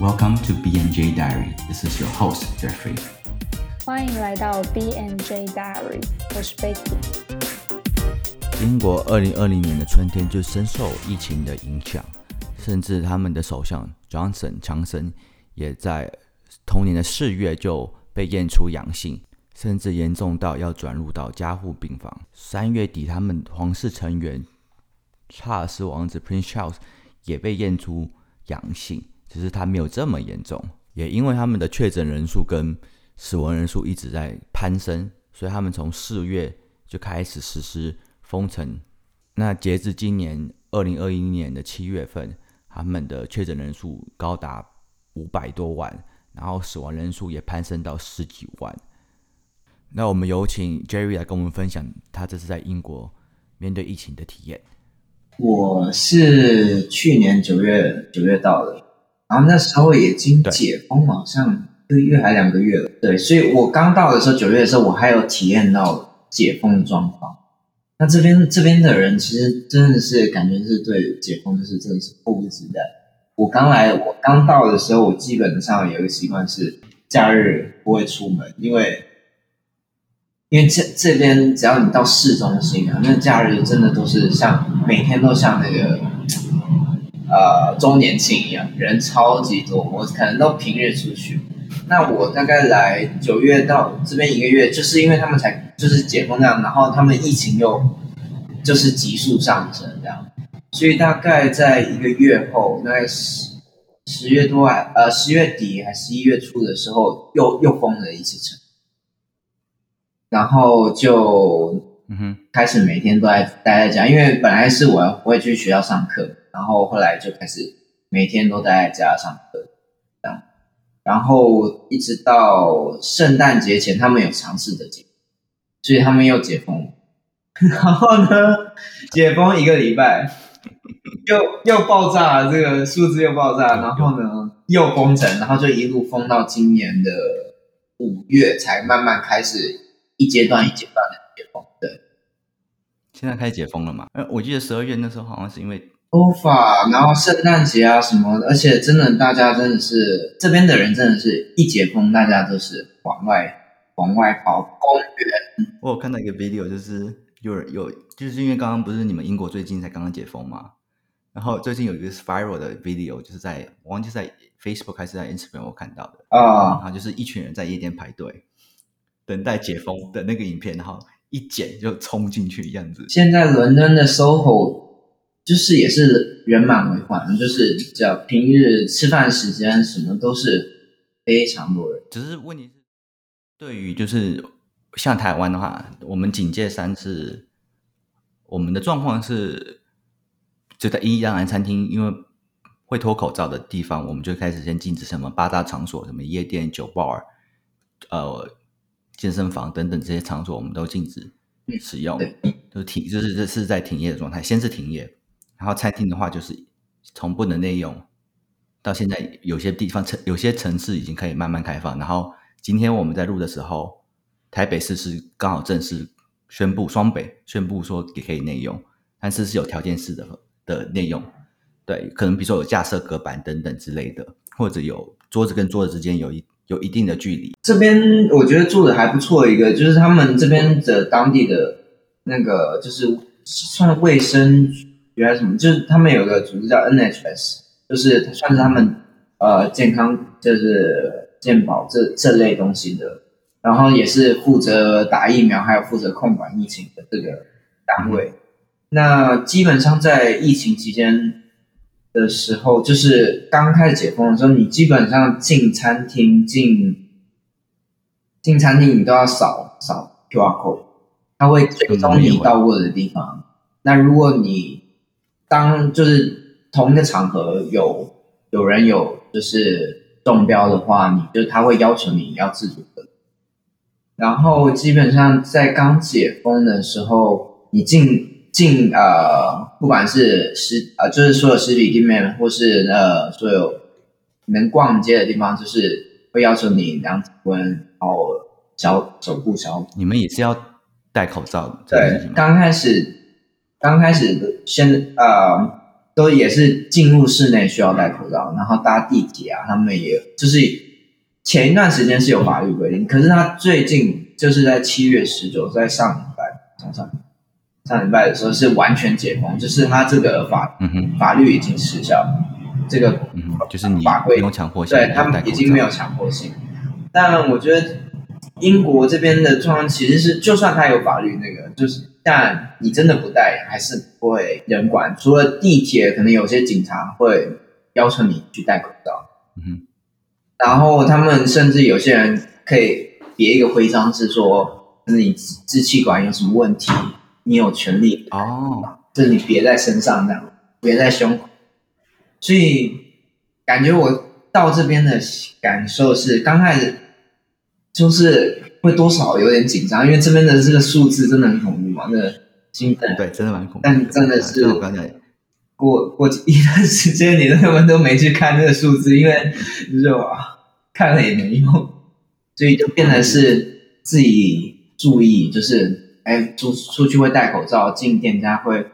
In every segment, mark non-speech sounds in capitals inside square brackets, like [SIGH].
Welcome to BNJ Diary. This is your host Jeffrey. 欢迎来到 B N J Diary，我是 Becky。英国二零二零年的春天就深受疫情的影响，甚至他们的首相 Johnson 强森也在同年的四月就被验出阳性，甚至严重到要转入到加护病房。三月底，他们皇室成员查尔斯王子 Prince Charles 也被验出阳性，只是他没有这么严重。也因为他们的确诊人数跟死亡人数一直在攀升，所以他们从四月就开始实施封城。那截至今年二零二一年的七月份，他们的确诊人数高达五百多万，然后死亡人数也攀升到十几万。那我们有请 Jerry 来跟我们分享他这次在英国面对疫情的体验。我是去年九月九月到的，然后那时候已经解封，好像一个月还两个月了。对，所以我刚到的时候，九月的时候，我还有体验到解封的状况。那这边这边的人其实真的是感觉是对解封就是真的是迫不及待。我刚来，我刚到的时候，我基本上有一个习惯是假日不会出门，因为因为这这边只要你到市中心啊，那假日真的都是像每天都像那个呃周年庆一样，人超级多。我可能都平日出去，那我大概来九月到这边一个月，就是因为他们才就是解封这样，然后他们疫情又就是急速上升这样，所以大概在一个月后，大概十十月多还呃十月底还十一月初的时候，又又封了一次城。然后就嗯哼，开始每天都在待在家，因为本来是我我会去学校上课，然后后来就开始每天都待在家上课，这样，然后一直到圣诞节前，他们有尝试的解，所以他们又解封，然后呢，解封一个礼拜，又又爆炸了，这个数字又爆炸，然后呢又封城，然后就一路封到今年的五月才慢慢开始。一阶段一阶段的解封，对。现在开始解封了嘛？呃，我记得十二月那时候好像是因为欧法，然后圣诞节啊什么，而且真的大家真的是这边的人真的是一解封，大家都是往外往外跑公园。我有看到一个 video，就是有人有，就是因为刚刚不是你们英国最近才刚刚解封嘛，然后最近有一个 spiral 的 video，就是在我忘记在 Facebook 还是在 Instagram 我看到的啊，然后就是一群人在夜店排队。等待解封的那个影片，然后一剪就冲进去样子。现在伦敦的 SOHO 就是也是人满为患，就是叫平日吃饭时间什么都是非常多人。只是问题是，对于就是像台湾的话，我们警戒三次，我们的状况是就在一当然餐厅，因为会脱口罩的地方，我们就开始先禁止什么八大场所，什么夜店、酒吧，呃。健身房等等这些场所，我们都禁止使用，就停，就是这是在停业的状态。先是停业，然后餐厅的话，就是从不能内用，到现在有些地方城有些城市已经可以慢慢开放。然后今天我们在录的时候，台北市是刚好正式宣布，双北宣布说也可以内用，但是是有条件式的的内用。对，可能比如说有架设隔板等等之类的，或者有桌子跟桌子之间有一。有一定的距离。这边我觉得做的还不错，一个就是他们这边的当地的那个就是算卫生局还是什么，就是他们有个组织叫 NHS，就是算是他们呃健康就是健保这这类东西的，然后也是负责打疫苗，还有负责控管疫情的这个单位。那基本上在疫情期间。的时候，就是刚开始解封的时候，你基本上进餐厅、进进餐厅，你都要扫扫 QR code，它会追踪你到过的地方。那如果你当就是同一个场合有有人有就是中标的话，你就他会要求你要自主的。然后基本上在刚解封的时候，你进。进呃，不管是实呃，就是所有实体店面，或是呃，所有能逛街的地方，就是会要求你量体温，然后消手部消。你们也是要戴口罩？对，刚开始刚开始先呃，都也是进入室内需要戴口罩，然后搭地铁啊，他们也就是前一段时间是有法律规定，可是他最近就是在七月十九，在上礼拜上上上礼拜的时候是完全解封，就是他这个法嗯哼，法律已经失效，这个嗯，就是你法规不用强迫性对他们已经没有强迫性。但我觉得英国这边的状况其实是，就算他有法律那个，就是但你真的不戴，还是不会人管。除了地铁，可能有些警察会要求你去戴口罩，嗯哼，然后他们甚至有些人可以别一个徽章，是说你支支气管有什么问题，你有权利哦，就是你别在身上这样，别在胸口。所以感觉我到这边的感受是，刚开始就是会多少有点紧张，因为这边的这个数字真的很恐怖嘛，那个兴奋。对，真的蛮恐怖。但真的是我刚才讲，过过 [LAUGHS] 一段时间，你根本都没去看那个数字，因为你就啊看了也没用，所以就变得是自己注意，就是哎出出去会戴口罩，进店家会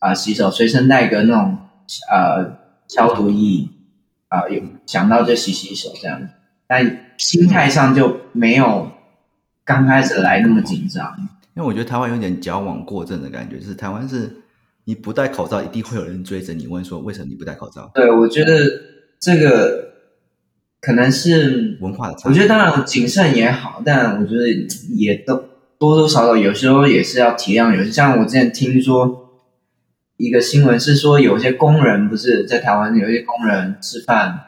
啊、洗手，随身带个那种呃消毒液啊、有想到就洗洗手这样，但心态上就没有刚开始来那么紧张。因为我觉得台湾有点矫枉过正的感觉，就是台湾是你不戴口罩，一定会有人追着你问说为什么你不戴口罩，对，我觉得这个可能是文化的差异。我觉得当然谨慎也好，但我觉得也都多多少少有时候也是要体谅。有些像我之前听说一个新闻是说，有些工人不是在台湾有一些工人吃饭，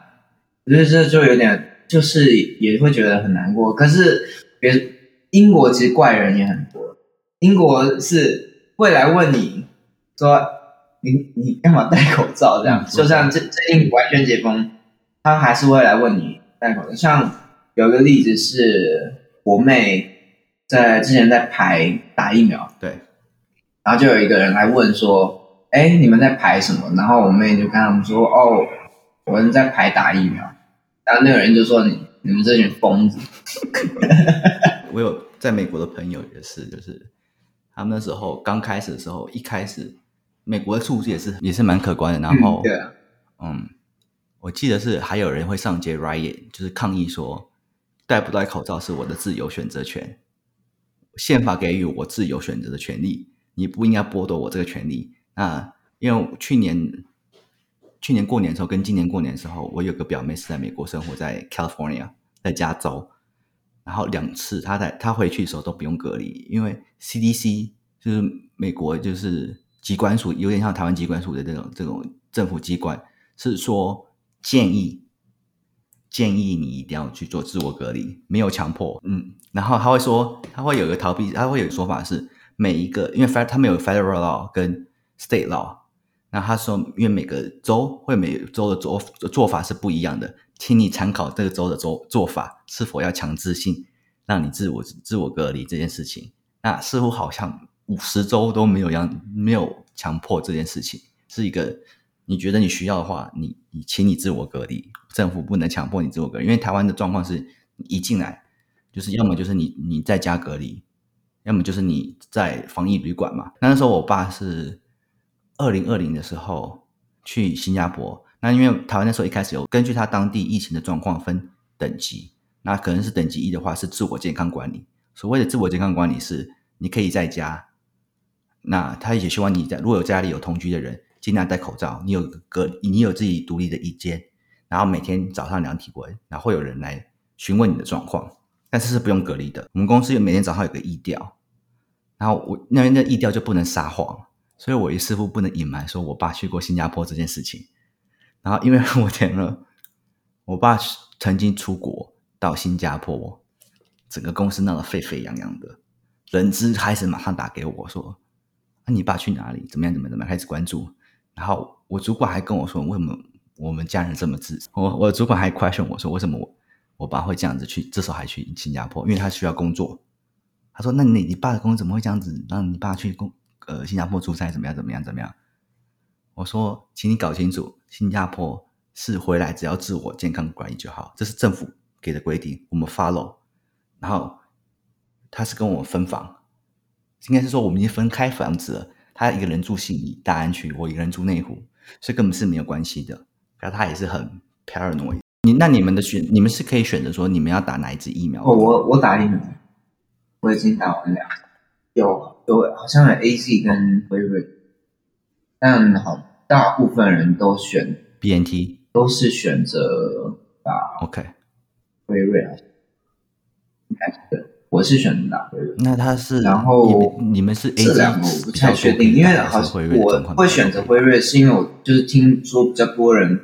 我觉得这就有点就是也会觉得很难过。可是别英国其实怪人也很多，英国是会来问你说你你干嘛戴口罩这样，嗯就像这最近完全解封。他还是会来问你戴口罩。像有个例子是我妹在之前在排打疫苗，对，然后就有一个人来问说：“哎，你们在排什么？”然后我妹就跟他们说：“哦，我们在排打疫苗。”然后那个人就说：“你你们这群疯子。[LAUGHS] 我有在美国的朋友也是，就是他们那时候刚开始的时候，一开始美国的数字也是也是蛮可观的，然后嗯对啊，嗯，我记得是还有人会上街 riot，就是抗议说戴不戴口罩是我的自由选择权，宪法给予我自由选择的权利，你不应该剥夺我这个权利。那因为去年去年过年的时候跟今年过年的时候，我有个表妹是在美国生活在 California，在加州，然后两次她在她回去的时候都不用隔离，因为 CDC 就是美国就是机关署，有点像台湾机关署的这种这种政府机关，是说建议建议你一定要去做自我隔离，没有强迫，嗯，然后他会说他会有一个逃避，他会有个说法是每一个因为 fed 他们有 federal law 跟 state law，那他说因为每个州会每个州的做做法是不一样的，请你参考这个州的做做法是否要强制性让你自我自我隔离这件事情。那似乎好像五十州都没有让没有强迫这件事情，是一个你觉得你需要的话，你你请你自我隔离，政府不能强迫你自我隔离，因为台湾的状况是一进来就是要么就是你你在家隔离，要么就是你在防疫旅馆嘛。那时候我爸是二零二零的时候去新加坡，那因为台湾那时候一开始有根据他当地疫情的状况分等级，那可能是等级一的话是自我健康管理。所谓的自我健康管理是你可以在家，那他也希望你在如果有家里有同居的人，尽量戴口罩，你有隔你有自己独立的一间，然后每天早上量体温，然后会有人来询问你的状况，但是是不用隔离的。我们公司有每天早上有个疫调，然后我那边的疫调就不能撒谎，所以我一似乎不能隐瞒说我爸去过新加坡这件事情。然后因为我填了，我爸曾经出国到新加坡，整个公司闹得沸沸扬扬的，人资开始马上打给我说：“那、你爸去哪里？怎么样？怎么怎么样？”开始关注。然后我主管还跟我说：“为什么我们家人这么自私？”我我主管还 question 我说：“为什么我我爸会这样子去？这时候还去新加坡？因为他需要工作。”他说：“那你你爸的工作怎么会这样子让你爸去工呃新加坡出差？怎么样？怎么样？怎么样？”我说：“请你搞清楚，新加坡是回来只要自我健康管理就好，这是政府给的规定，我们 follow。然后他是跟我分房，应该是说我们已经分开房子了，他一个人住信义大安区，我一个人住内湖，所以根本是没有关系的。然后他也是很 paranoid。你那你们的选，你们是可以选择说你们要打哪一支疫苗？哦，我我打疫苗，我已经打完了，有有好像有 A Z 跟辉瑞，但好大部分人都选 B N T，都是选择打 OK。辉瑞啊，应该是对，我是选择打辉瑞。那他是，然后你们是 A 这两个我不太确定，因为好像我会选择辉瑞，是因为我就是听说比较多人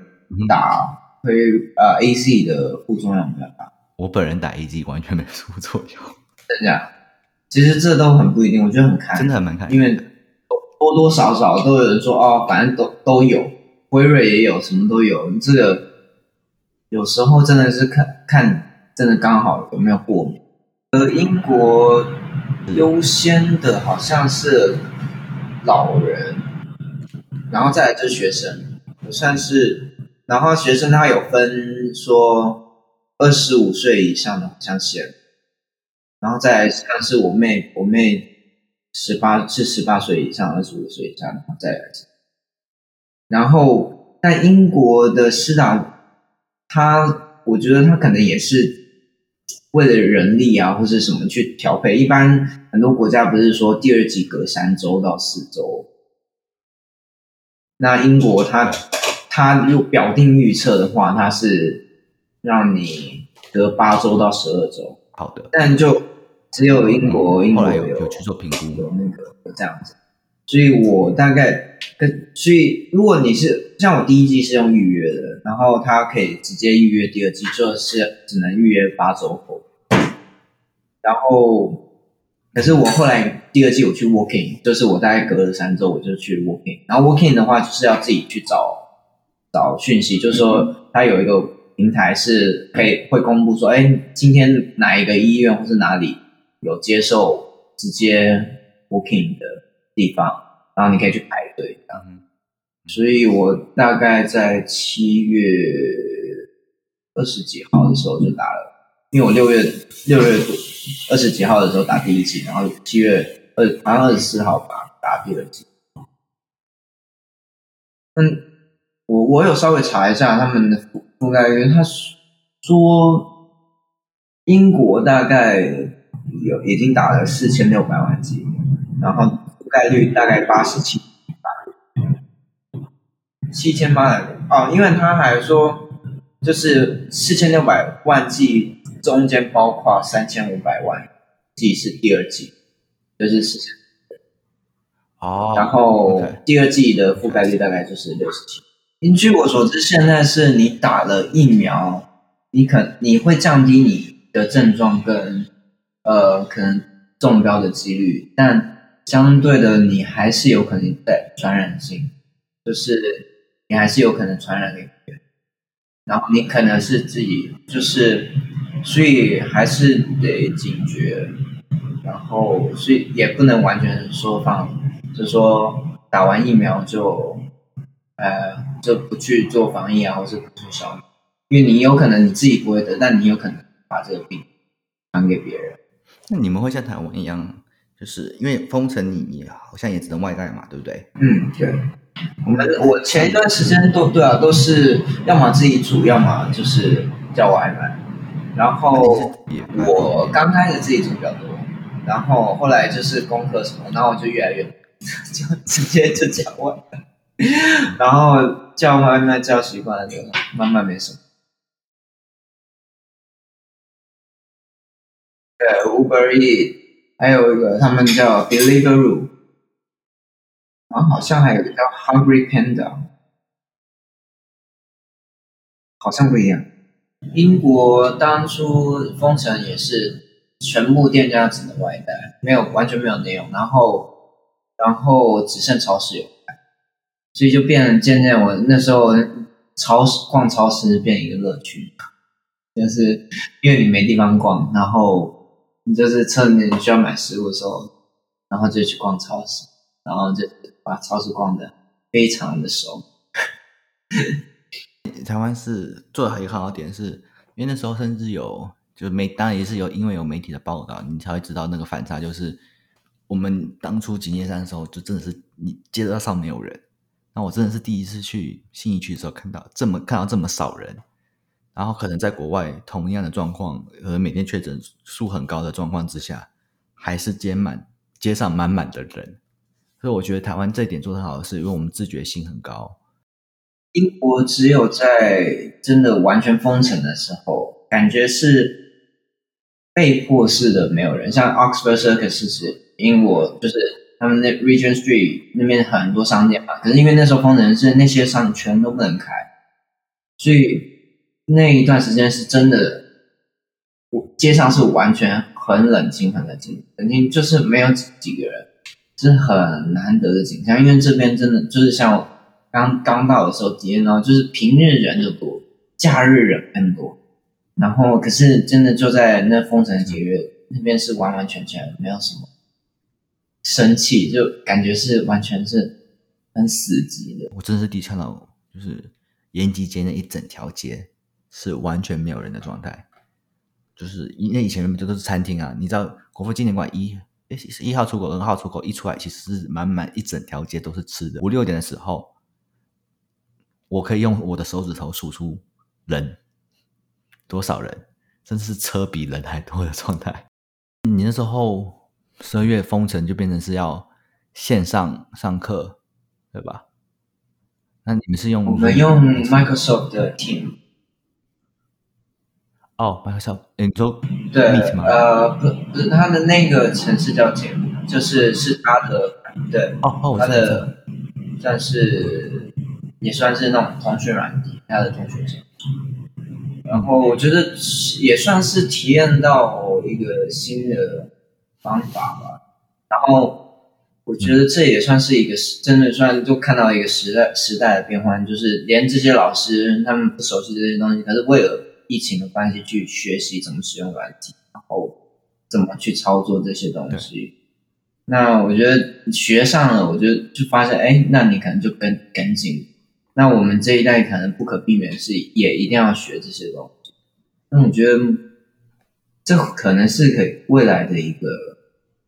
打。辉呃，A C 的副作用比较大。我本人打 A Z 完全没副作用，真的。其实这都很不一定，我觉得很看，真的很难看。因为多多少少都有人说哦，反正都都有，辉瑞也有，什么都有。这个有时候真的是看看，真的刚好有没有过敏。呃，英国优先的好像是老人，然后再来就是学生，算是。然后学生他有分说二十五岁以上的好像是，然后再像是我妹，我妹十八是十八岁以上，二十五岁以上的再来。然后在英国的施打，他我觉得他可能也是为了人力啊或者什么去调配。一般很多国家不是说第二季隔三周到四周，那英国它。他如果表定预测的话，他是让你隔八周到十二周。好的，但就只有英国，英国有有去做评估，有那个有这样子。所以我大概跟所以，如果你是像我第一季是用预约的，然后他可以直接预约第二季，就是只能预约八周后。然后，可是我后来第二季我去 working，就是我大概隔了三周我就去 working，然后 working 的话就是要自己去找。找讯息，就是说，它有一个平台是可以会公布说，哎，今天哪一个医院或是哪里有接受直接 booking 的地方，然后你可以去排队。嗯，所以我大概在七月二十几号的时候就打了，因为我六月六月多二十几号的时候打第一剂，然后七月二好像二十四号吧打第二剂。嗯。我我有稍微查一下他们的覆覆盖率，他说英国大概有已经打了四千六百万剂，然后覆盖率大概八十七七千八百哦，因为他还说就是四千六百万剂中间包括三千五百万剂是第二剂，就是四千。哦，然后第二季的覆盖率大概就是六十七。据我所知，现在是你打了疫苗，你可你会降低你的症状跟呃可能中标的几率，但相对的你还是有可能带传染性，就是你还是有可能传染给别人，然后你可能是自己就是，所以还是得警觉，然后所以也不能完全说放，就说打完疫苗就。呃，就不去做防疫啊，或是不去消，因为你有可能你自己不会得，但你有可能把这个病传给别人。那你们会像台湾一样，就是因为封城，你你好像也只能外带嘛，对不对？嗯，对。我们我前一段时间都对啊，都是要么自己煮，要么就是叫外卖。然后我刚开始自己煮比较多，然后后来就是功课什么，然后我就越来越就直接就叫外卖。[LAUGHS] 然后叫外卖叫习惯了，就慢慢没什么。对，Uber E，还有一个他们叫 Deliveroo，然后好像还有一个叫 Hungry Panda，好像不一样。英国当初封城也是全部店家只能外带，没有完全没有内容，然后然后只剩超市有。所以就变渐渐，我那时候超市逛超市变一个乐趣，就是因为你没地方逛，然后你就是趁你需要买食物的时候，然后就去逛超市，然后就把超市逛的非常的熟。[LAUGHS] 台湾是做的很好的点，是因为那时候甚至有，就是媒当然也是有，因为有媒体的报道，你才会知道那个反差，就是我们当初景业山的时候，就真的是你街道上没有人。那我真的是第一次去信义区的时候，看到这么看到这么少人。然后可能在国外同样的状况，和每天确诊数很高的状况之下，还是街满街上满满的人。所以我觉得台湾这一点做得好的是，因为我们自觉性很高。英国只有在真的完全封城的时候，感觉是被迫式的没有人，像 Oxford Circus 是英国，就是他们那 Regent Street 那边很多商店嘛，可是因为那时候封城，是那些商全都不能开，所以。那一段时间是真的，我街上是完全很冷清，很冷清，冷清就是没有几几个人，是很难得的景象。因为这边真的就是像刚刚到的时候体验到，就是平日人就多，假日人更多。然后可是真的就在那封城几个月，那边是完完全全没有什么生气，就感觉是完全是很死寂的。我真的是第一次看到，就是延吉街那一整条街。是完全没有人的状态，就是因为以前这都是餐厅啊。你知道国父纪念馆一一号出口、二号出口一出来，其实是满满一整条街都是吃的。五六点的时候，我可以用我的手指头数出人多少人，甚至是车比人还多的状态。你那时候十二月封城就变成是要线上上课，对吧？那你们是用我们用 Microsoft 的 Team。哦，白鹤笑，你说对，呃，不，不是他的那个城市叫简，就是是他的，对，哦哦，他的算是也算是那种通讯软体，他的通讯软然后我觉得也算是体验到一个新的方法吧。然后我觉得这也算是一个真的算就看到一个时代时代的变换，就是连这些老师他们不熟悉这些东西，可是为了。疫情的关系去学习怎么使用软体，然后怎么去操作这些东西。那我觉得学上了，我觉得就发现，哎，那你可能就跟跟紧。那我们这一代可能不可避免是也一定要学这些东西。那我觉得这可能是可以未来的一个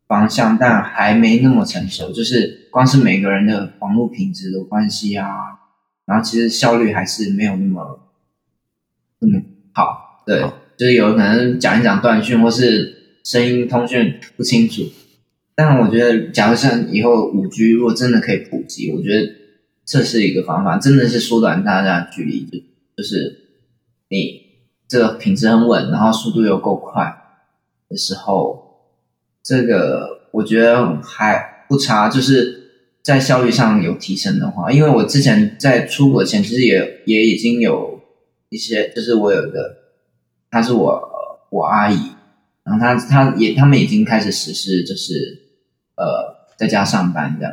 方向，但还没那么成熟。就是光是每个人的网络品质的关系啊，然后其实效率还是没有那么，嗯。好，对，就是有可能讲一讲断讯，或是声音通讯不清楚。但我觉得，假如像以后五 G 如果真的可以普及，我觉得这是一个方法，真的是缩短大家的距离，就就是你这个品质很稳，然后速度又够快的时候，这个我觉得还不差，就是在效率上有提升的话，因为我之前在出国前其实也也已经有。一些就是我有一个，她是我我阿姨，然后她她也他们已经开始实施，就是呃在家上班这样，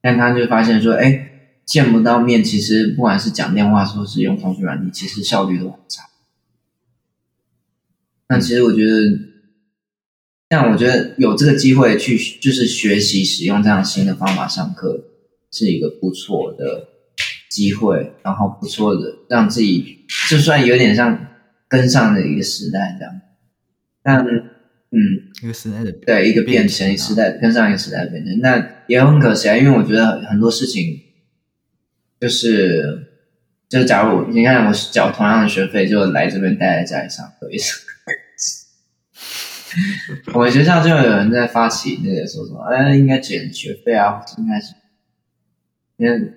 但她就发现说，哎，见不到面，其实不管是讲电话，或是用通讯软体，其实效率都很差。那其实我觉得，但我觉得有这个机会去就是学习使用这样新的方法上课，是一个不错的。机会，然后不错的，让自己就算有点像跟上的一个时代这样，但嗯，一个时代的对一个变迁时代跟上一个时代的变迁，那也很可惜啊，因为我觉得很多事情就是就假如你看我缴同样的学费，就来这边待在家里上课，也是 [LAUGHS] 我们学校就有人在发起那个说什么，哎，应该减学费啊，应该是，因为。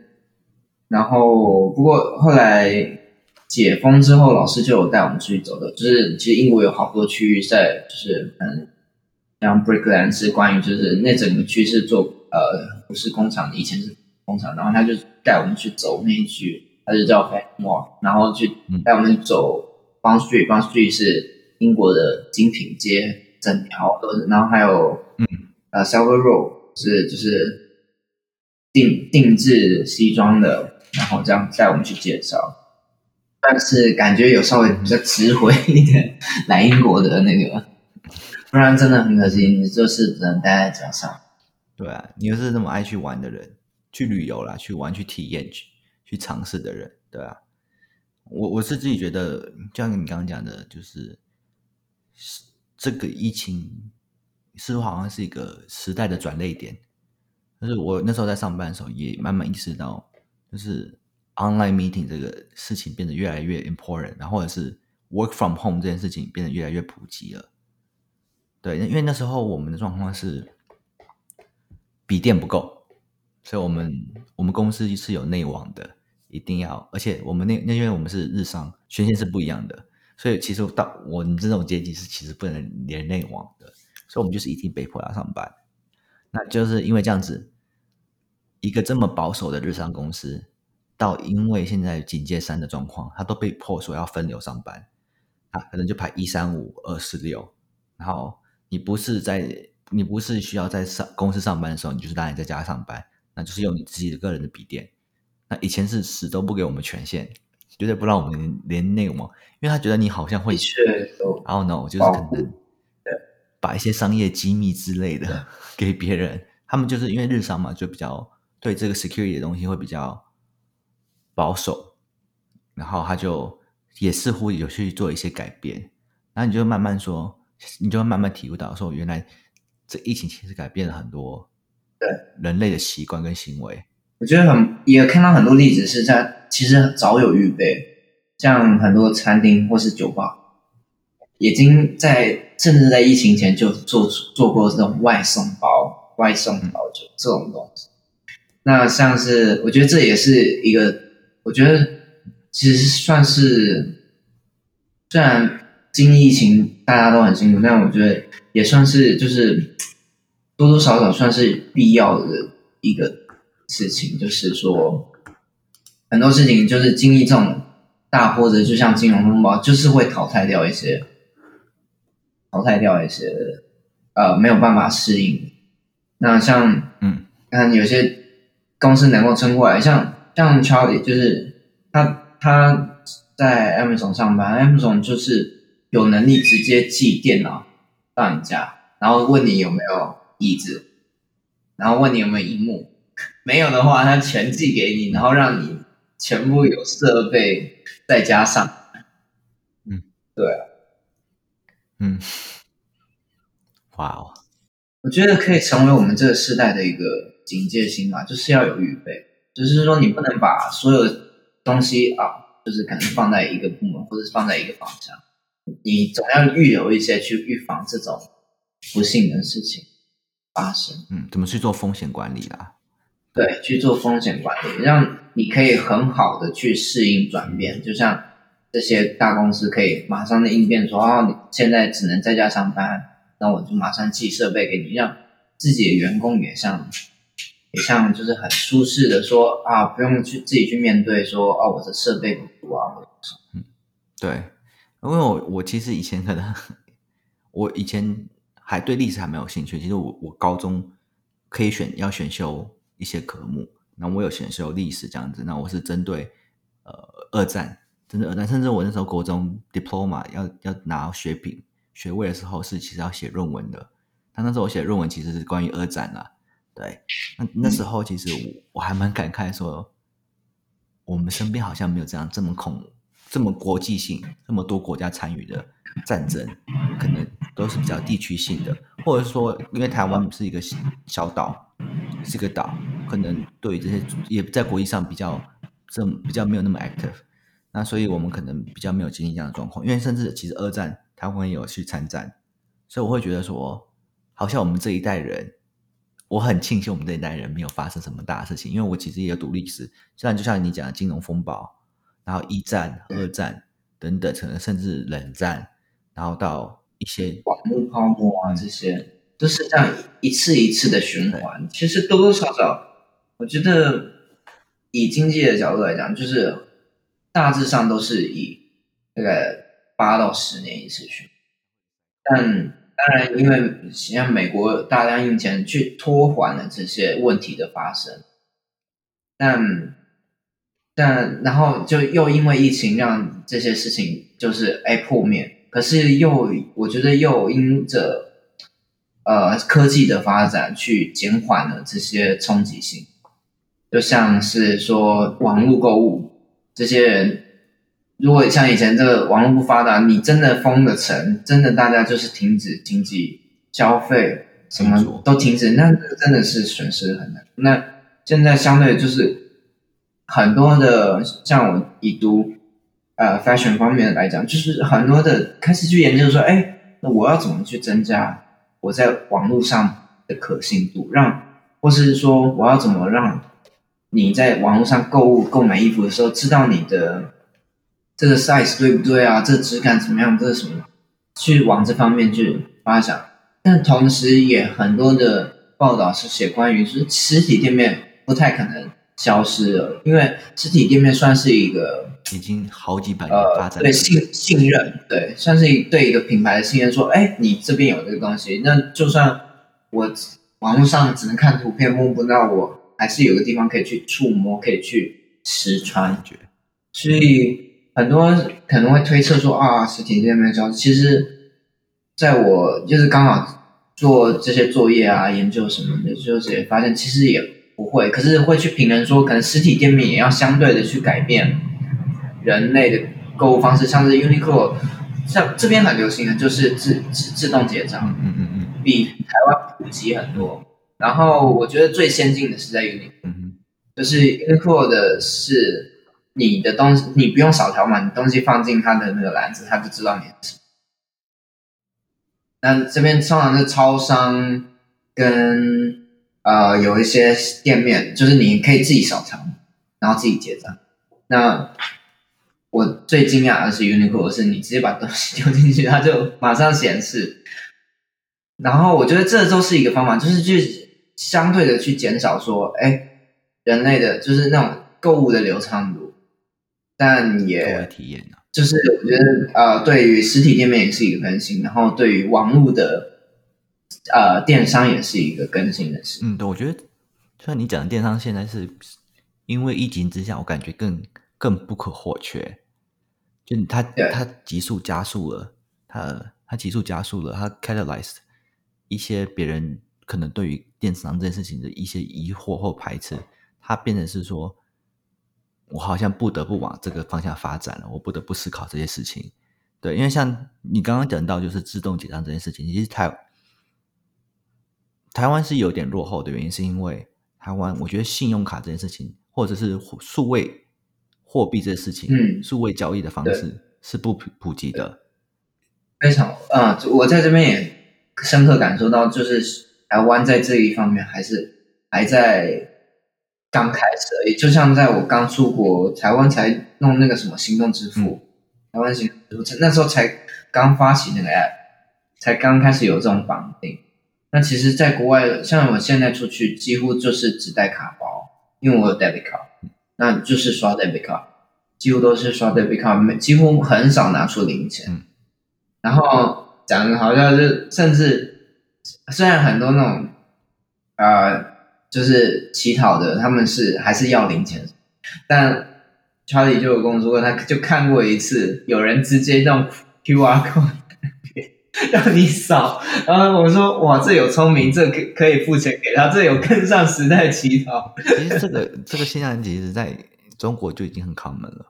然后，不过后来解封之后，老师就有带我们出去走的。就是其实英国有好多区域在，就是嗯，像 Brickland 是关于就是那整个区是做呃不是工厂的，以前是工厂。然后他就带我们去走那一区，他就叫 f a t Mall，然后去带我们走 Bond Street，Bond Street 是英国的精品街，整条都是。然后还有嗯呃 Silver Road 是就是定定制西装的。然后这样带我们去介绍，但是感觉有稍微比较值回一点来英国的那个，[LAUGHS] 不然真的很可惜，你就是只能待在家上。对啊，你又是那么爱去玩的人，去旅游啦，去玩、去体验、去去尝试的人，对啊。我我是自己觉得，就像你刚刚讲的，就是这个疫情似乎好像是一个时代的转捩点。但是我那时候在上班的时候，也慢慢意识到，就是 online meeting 这个事情变得越来越 important，然后或者是 work from home 这件事情变得越来越普及了。对，因为那时候我们的状况是笔电不够，所以我们我们公司是有内网的，一定要，而且我们那那因为我们是日商，权限是不一样的，所以其实到我们这种阶级是其实不能连内网的，所以我们就是一定被迫要上班。那就是因为这样子，一个这么保守的日商公司，到因为现在警戒三的状况，他都被迫说要分流上班，啊，可能就排一三五二四六，然后你不是在你不是需要在上公司上班的时候，你就是当然在家上班，那就是用你自己的个人的笔电。那以前是死都不给我们权限，绝对不让我们连连内网，因为他觉得你好像会然后呢，就是可能把一些商业机密之类的 [LAUGHS] 给别人。他们就是因为日商嘛，就比较对这个 security 的东西会比较保守，然后他就也似乎有去做一些改变。然后你就慢慢说，你就会慢慢体会到说，原来这疫情其实改变了很多对人类的习惯跟行为。我觉得很也看到很多例子是在其实早有预备，像很多餐厅或是酒吧，已经在甚至在疫情前就做做过这种外送包、外送包酒这种东西。那像是我觉得这也是一个，我觉得其实算是虽然经历疫情大家都很辛苦，但我觉得也算是就是多多少少算是必要的一个事情，就是说很多事情就是经历这种大波折，就像金融风暴，就是会淘汰掉一些，淘汰掉一些呃没有办法适应。那像嗯看有些公司能够撑过来，像像 Charlie 就是他他在 Amazon 上班，Amazon 就是有能力直接寄电脑到你家，然后问你有没有椅子，然后问你有没有荧幕，没有的话他全寄给你，然后让你全部有设备再加上，嗯，对啊，嗯，哇哦，我觉得可以成为我们这个时代的一个警戒心嘛，就是要有预备，就是说你不能把所有东西啊，就是可能放在一个部门或者是放在一个方向，你总要预留一些去预防这种不幸的事情发生。嗯，怎么去做风险管理啦？对，去做风险管理，让你可以很好的去适应转变。就像这些大公司可以马上的应变说，哦，你现在只能在家上班，那我就马上寄设备给你，让自己的员工也像像就是很舒适的说啊，不用去自己去面对说，哦，我的设备不足啊，或者什么对，因为我我其实以前可能 [LAUGHS] 我以前还对历史还蛮有兴趣。其实我我高中可以选要选修一些科目，那我有选修历史这样子。那我是针对呃二战，针对二战，甚至我那时候国中 diploma 要要拿学品学位的时候，是其实要写论文的。但那时候我写论文其实是关于二战啦。对，那那时候其实我我还蛮感慨说，我们身边好像没有这样这么恐、这么国际性、这么多国家参与的战争，可能都是比较地区性的，或者是说，因为台湾是一个小小岛，是个岛，可能对于这些也在国际上比较这比较没有那么 active，那所以我们可能比较没有经历这样的状况，因为甚至其实二战台湾也有去参战，所以我会觉得说，好像我们这一代人。我很庆幸我们这一代人没有发生什么大事情，因为我其实也有读历史，虽然就像你讲的金融风暴，然后一战、二战等等，可能甚至冷战，然后到一些网络泡沫啊这些，都是这样一次一次的循环。其实多多少少，我觉得以经济的角度来讲，就是大致上都是以大概八到十年一次循环，但。当然，因为像美国大量印钱去拖缓了这些问题的发生，但但然后就又因为疫情让这些事情就是哎破灭，可是又我觉得又因着呃科技的发展去减缓了这些冲击性，就像是说网络购物，这些人如果像以前这个网络不发达，你真的封了城，真的大家就是停止经济消费，什么都停止，那真的是损失很大。那现在相对就是很多的，像我以读呃 fashion 方面来讲，就是很多的开始去研究说，哎，那我要怎么去增加我在网络上的可信度，让或是说我要怎么让你在网络上购物购买衣服的时候，知道你的这个 size 对不对啊？这质感怎么样？这是什么？去往这方面去发展。但同时也很多的报道是写关于就是实体店面不太可能消失了，因为实体店面算是一个已经好几百年发呃展，对信信任，对，算是一对一个品牌的信任，说，哎，你这边有这个东西，那就算我网络上只能看图片摸不到，我还是有个地方可以去触摸，可以去实穿所以很多可能会推测说啊，实体店面消失。其实，在我就是刚好做这些作业啊、研究什么的，就是也发现其实也不会，可是会去评论说，可能实体店面也要相对的去改变人类的购物方式，像是 Uniqlo，像这边很流行的就是自自自动结账，嗯嗯嗯比台湾普及很多。然后我觉得最先进的是在 Uniqlo。就是 Uniqlo 的是你的东西，你不用扫条码，你东西放进它的那个篮子，它就知道你是。那这边通常是超商跟呃有一些店面，就是你可以自己扫条，然后自己结账。那我最惊讶的是 Uniqlo 是你直接把东西丢进去，它就马上显示。然后我觉得这都是一个方法，就是去相对的去减少说，哎，人类的就是那种购物的流畅度，但也体验啊，就是我觉得呃，对于实体店面也是一个更新，然后对于网络的呃电商也是一个更新的事。嗯，对，我觉得虽然你讲的电商现在是因为疫情之下，我感觉更更不可或缺，就它对。它急速加速了，它它急速加速了，它 catalyzed 一些别人可能对于电商这件事情的一些疑惑或排斥，它变成是说，我好像不得不往这个方向发展了，我不得不思考这些事情。对，因为像你刚刚讲到，就是自动结账这件事情，其实台台湾是有点落后的原因，是因为台湾我觉得信用卡这件事情，或者是数位货币这件事情，嗯数位交易的方式是不普普及的。非常啊、呃我在这边也深刻感受到，就是台湾在这一方面还是还在刚开始而已。就像在我刚出国，台湾才弄那个什么行动支付，台湾行动支付那时候才刚发起那个 app，才刚开始有这种绑定。那其实，在国外，像我现在出去，几乎就是只带卡包，因为我有 debit card，那就是刷 debit card，几乎都是刷 debit card，没几乎很少拿出零钱。嗯然后讲的好像是，甚至虽然很多那种呃，就是乞讨的，他们是还是要零钱，但 Charlie 就有跟我说过，他就看过一次，有人直接用 QR code [LAUGHS] 让你扫，然后我说哇，这有聪明，这可可以付钱给他，这有跟上时代乞讨。[LAUGHS] 其实这个这个现象其实在中国就已经很 common 了，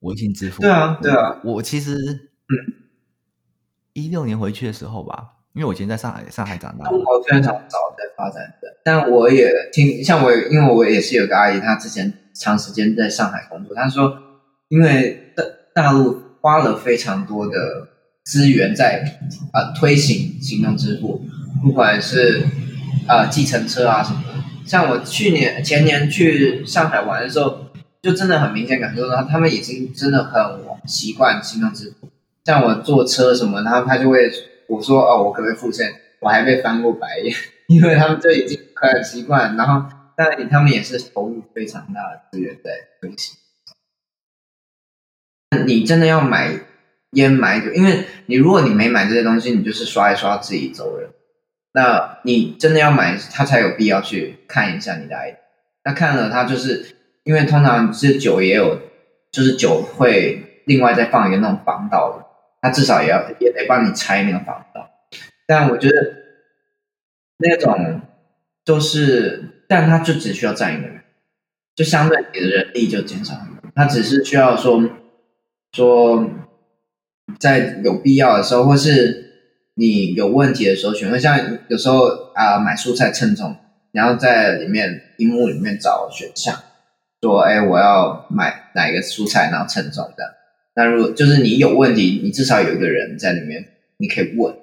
微信支付。对啊对啊我我其实嗯一六年回去的时候吧，因为我以前在上海上海长大，中国非常早在发展的，但我也听，像我，因为我也是有个阿姨，她之前长时间在上海工作，她说，因为大大陆花了非常多的资源在啊、推行行动支付，不管是啊、计程车啊什么的，像我去年前年去上海玩的时候，就真的很明显感受到他们已经真的很习惯行动支付。像我坐车什么，然后他就会我说哦，我可不可以付钱？我还被翻过白眼，因为他们就已经很习惯，然后当然他们也是投入非常大的资源在推行。你真的要买烟买酒，因为你如果你没买这些东西，你就是刷一刷自己走人。那你真的要买，他才有必要去看一下你的 ID。那看了他就是因为通常这酒也有，就是酒会另外再放一个那种防盗的，他至少也要也得帮你拆那个防盗。但我觉得那种都是，但他就只需要站一个人，就相对你的人力就减少很多。他只是需要说说，在有必要的时候，或是你有问题的时候选，像有时候啊、买蔬菜称重，然后在里面荧幕里面找选项，说哎我要买哪个蔬菜，然后称重这样。那如果就是你有问题，你至少有一个人在里面，你可以问，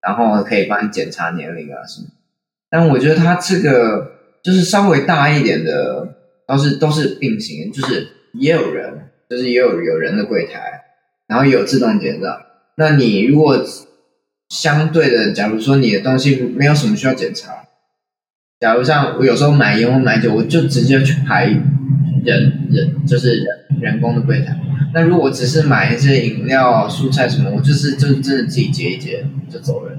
然后可以帮你检查年龄啊什么。但我觉得它这个就是稍微大一点的，都是都是并行，就是也有人，就是也有有人的柜台，然后也有自动结账。那你如果相对的，假如说你的东西没有什么需要检查，假如像我有时候买烟或买酒，我就直接去排人人就是人人工的柜台。那如果只是买一些饮料、蔬菜什么，我就是就真的自己结一结就走人，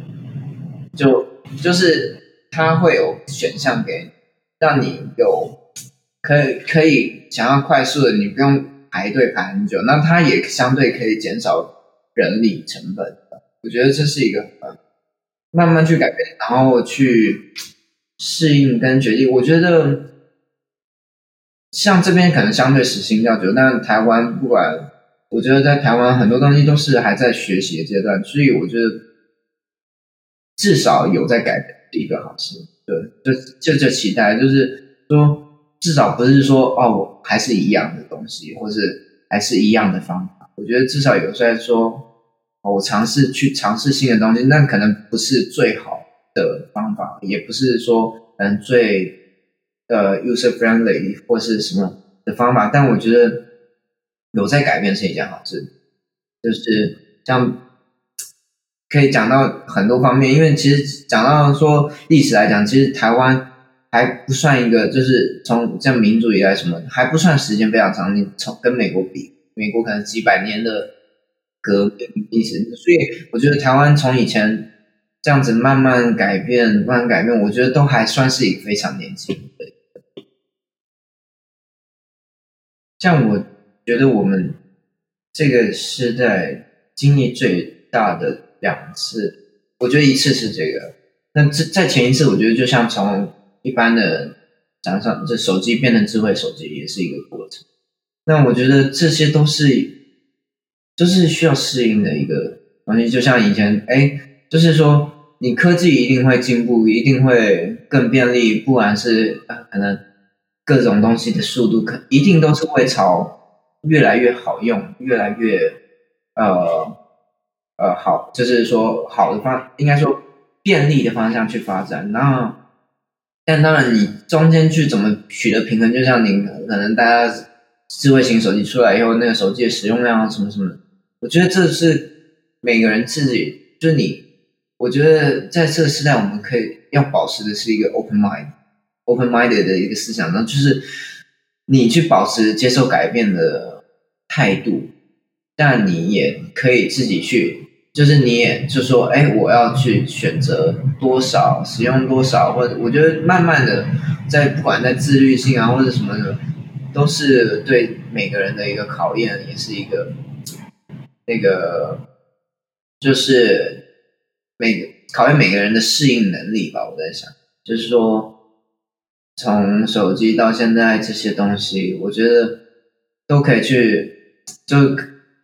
就就是它会有选项给你，让你有可以可以想要快速的，你不用排队排很久，那它也相对可以减少人力成本。我觉得这是一个慢慢去改变，然后去适应跟决定。我觉得像这边可能相对时薪较久，但台湾不管，我觉得在台湾很多东西都是还在学习的阶段，所以我觉得至少有在改变是一个好事。对，就就就期待，就是说至少不是说哦还是一样的东西，或是还是一样的方法。我觉得至少有在说。我尝试去尝试新的东西，那可能不是最好的方法，也不是说嗯最呃 user friendly 或是什么的方法，但我觉得有在改变是一件好事，就是像可以讲到很多方面，因为其实讲到说历史来讲，其实台湾还不算一个，就是从像民主以来什么还不算时间非常长，你从跟美国比，美国可能几百年的。革命历史，所以我觉得台湾从以前这样子慢慢改变，慢慢改变，我觉得都还算是一个非常年轻像我觉得我们这个时代经历最大的两次，我觉得一次是这个，那这在前一次，我觉得就像从一般的掌上这手机变成智慧手机，也是一个过程。那我觉得这些都是。就是需要适应的一个东西，就像以前，哎，就是说，你科技一定会进步，一定会更便利，不管是呃，可能各种东西的速度，可一定都是会朝越来越好用，越来越呃呃好，就是说好的方，应该说便利的方向去发展。然后，但当然，你中间去怎么取得平衡，就像你可能大家智慧型手机出来以后，那个手机的使用量啊，什么什么。我觉得这是每个人自己，就你。我觉得在这个时代，我们可以要保持的是一个 open mind open-minded 的一个思想，呢，就是你去保持接受改变的态度，但你也可以自己去，就是你也就说，哎，我要去选择多少，使用多少，或者我觉得慢慢的，在不管在自律性啊或者什么的，都是对每个人的一个考验，也是一个。那个就是每考验每个人的适应能力吧，我在想，就是说从手机到现在这些东西，我觉得都可以去就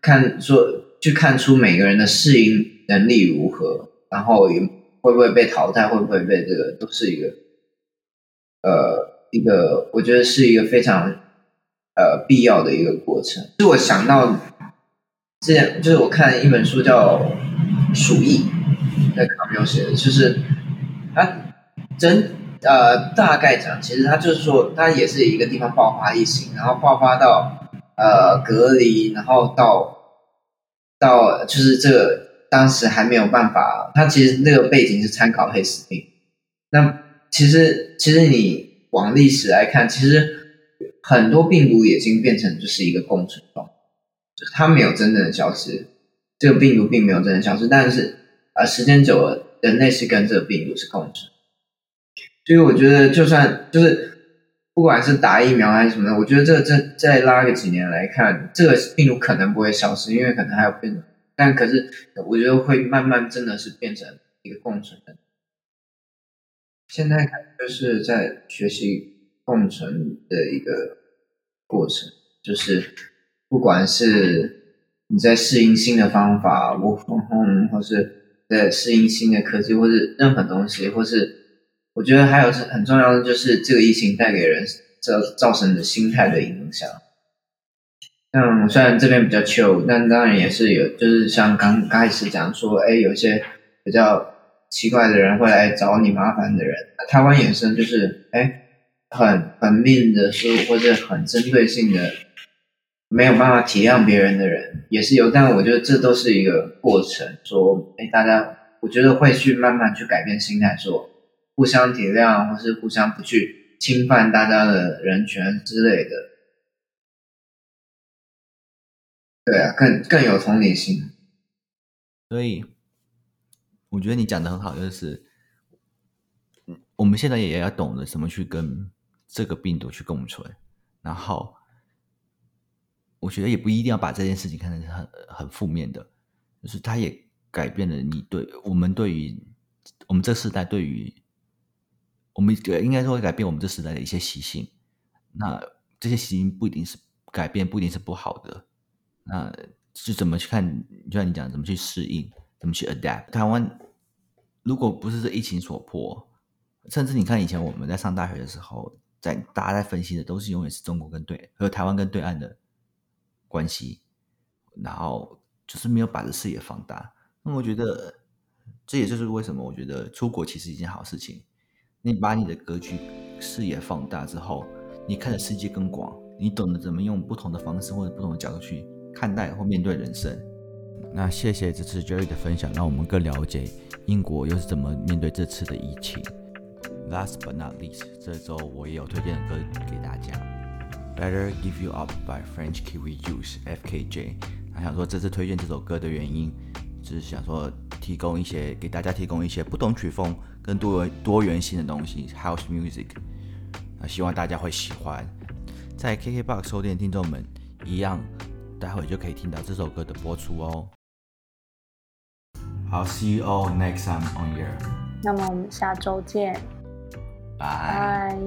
看说去看出每个人的适应能力如何，然后也会不会被淘汰，会不会被这个，都是一个呃一个我觉得是一个非常呃必要的一个过程。是我想到。之前就是我看一本书叫《鼠疫》，在卡缪写的，就是他真呃大概讲，其实它就是说，它也是一个地方爆发疫情，然后爆发到呃隔离，然后到到就是这个当时还没有办法，它其实那个背景是参考黑死病。那其实其实你往历史来看，其实很多病毒已经变成就是一个共存状。就是它没有真正的消失，这个病毒并没有真正消失，但是啊，时间久了，人类是跟这个病毒是共存。所以我觉得，就算就是不管是打疫苗还是什么的，我觉得这这再拉个几年来看，这个病毒可能不会消失，因为可能还有变种。但可是我觉得会慢慢真的是变成一个共存的。现在看就是在学习共存的一个过程，就是。不管是你在适应新的方法，work from home，或是在适应新的科技，或是任何东西，或是我觉得还有是很重要的，就是这个疫情带给人造造成的心态的影响。像虽然这边比较 chill，但当然也是有，就是像刚刚开始讲说，哎，有些比较奇怪的人会来找你麻烦的人。台湾衍生就是，哎，很很命的说，或者很针对性的，没有办法体谅别人的人也是有。但我觉得这都是一个过程，说，哎，大家我觉得会去慢慢去改变心态，说互相体谅，或是互相不去侵犯大家的人权之类的。对啊，更更有同理心。所以，我觉得你讲的很好，就是，我们现在也要懂得怎么去跟这个病毒去共存。然后，我觉得也不一定要把这件事情看成很很负面的，就是它也改变了你对我们对于我们这时代对于我们应该说会改变我们这时代的一些习性。那这些习性不一定是改变，不一定是不好的。那是怎么去看？就像你讲，怎么去适应，怎么去 adapt？台湾如果不是这疫情所迫，甚至你看以前我们在上大学的时候，在大家在分析的都是永远是中国跟对和台湾跟对岸的关系，然后就是没有把这视野放大。那我觉得这也就是为什么我觉得出国其实一件好事情。你把你的格局视野放大之后，你看的世界更广，你懂得怎么用不同的方式或者不同的角度去。看待或面对人生。那谢谢这次 Jerry 的分享，让我们更了解英国又是怎么面对这次的疫情。Last but not least，这周我也有推荐的歌给大家，《Better Give You Up》by French Kiwi Juice（FKJ）。那想说这次推荐这首歌的原因，就是想说提供一些给大家提供一些不同曲风跟多多元性的东西，House Music。那希望大家会喜欢。在 KKBOX 收听的听众们一样。待会就可以听到这首歌的播出哦。好，See you all next time on here。那么我们下周见。拜。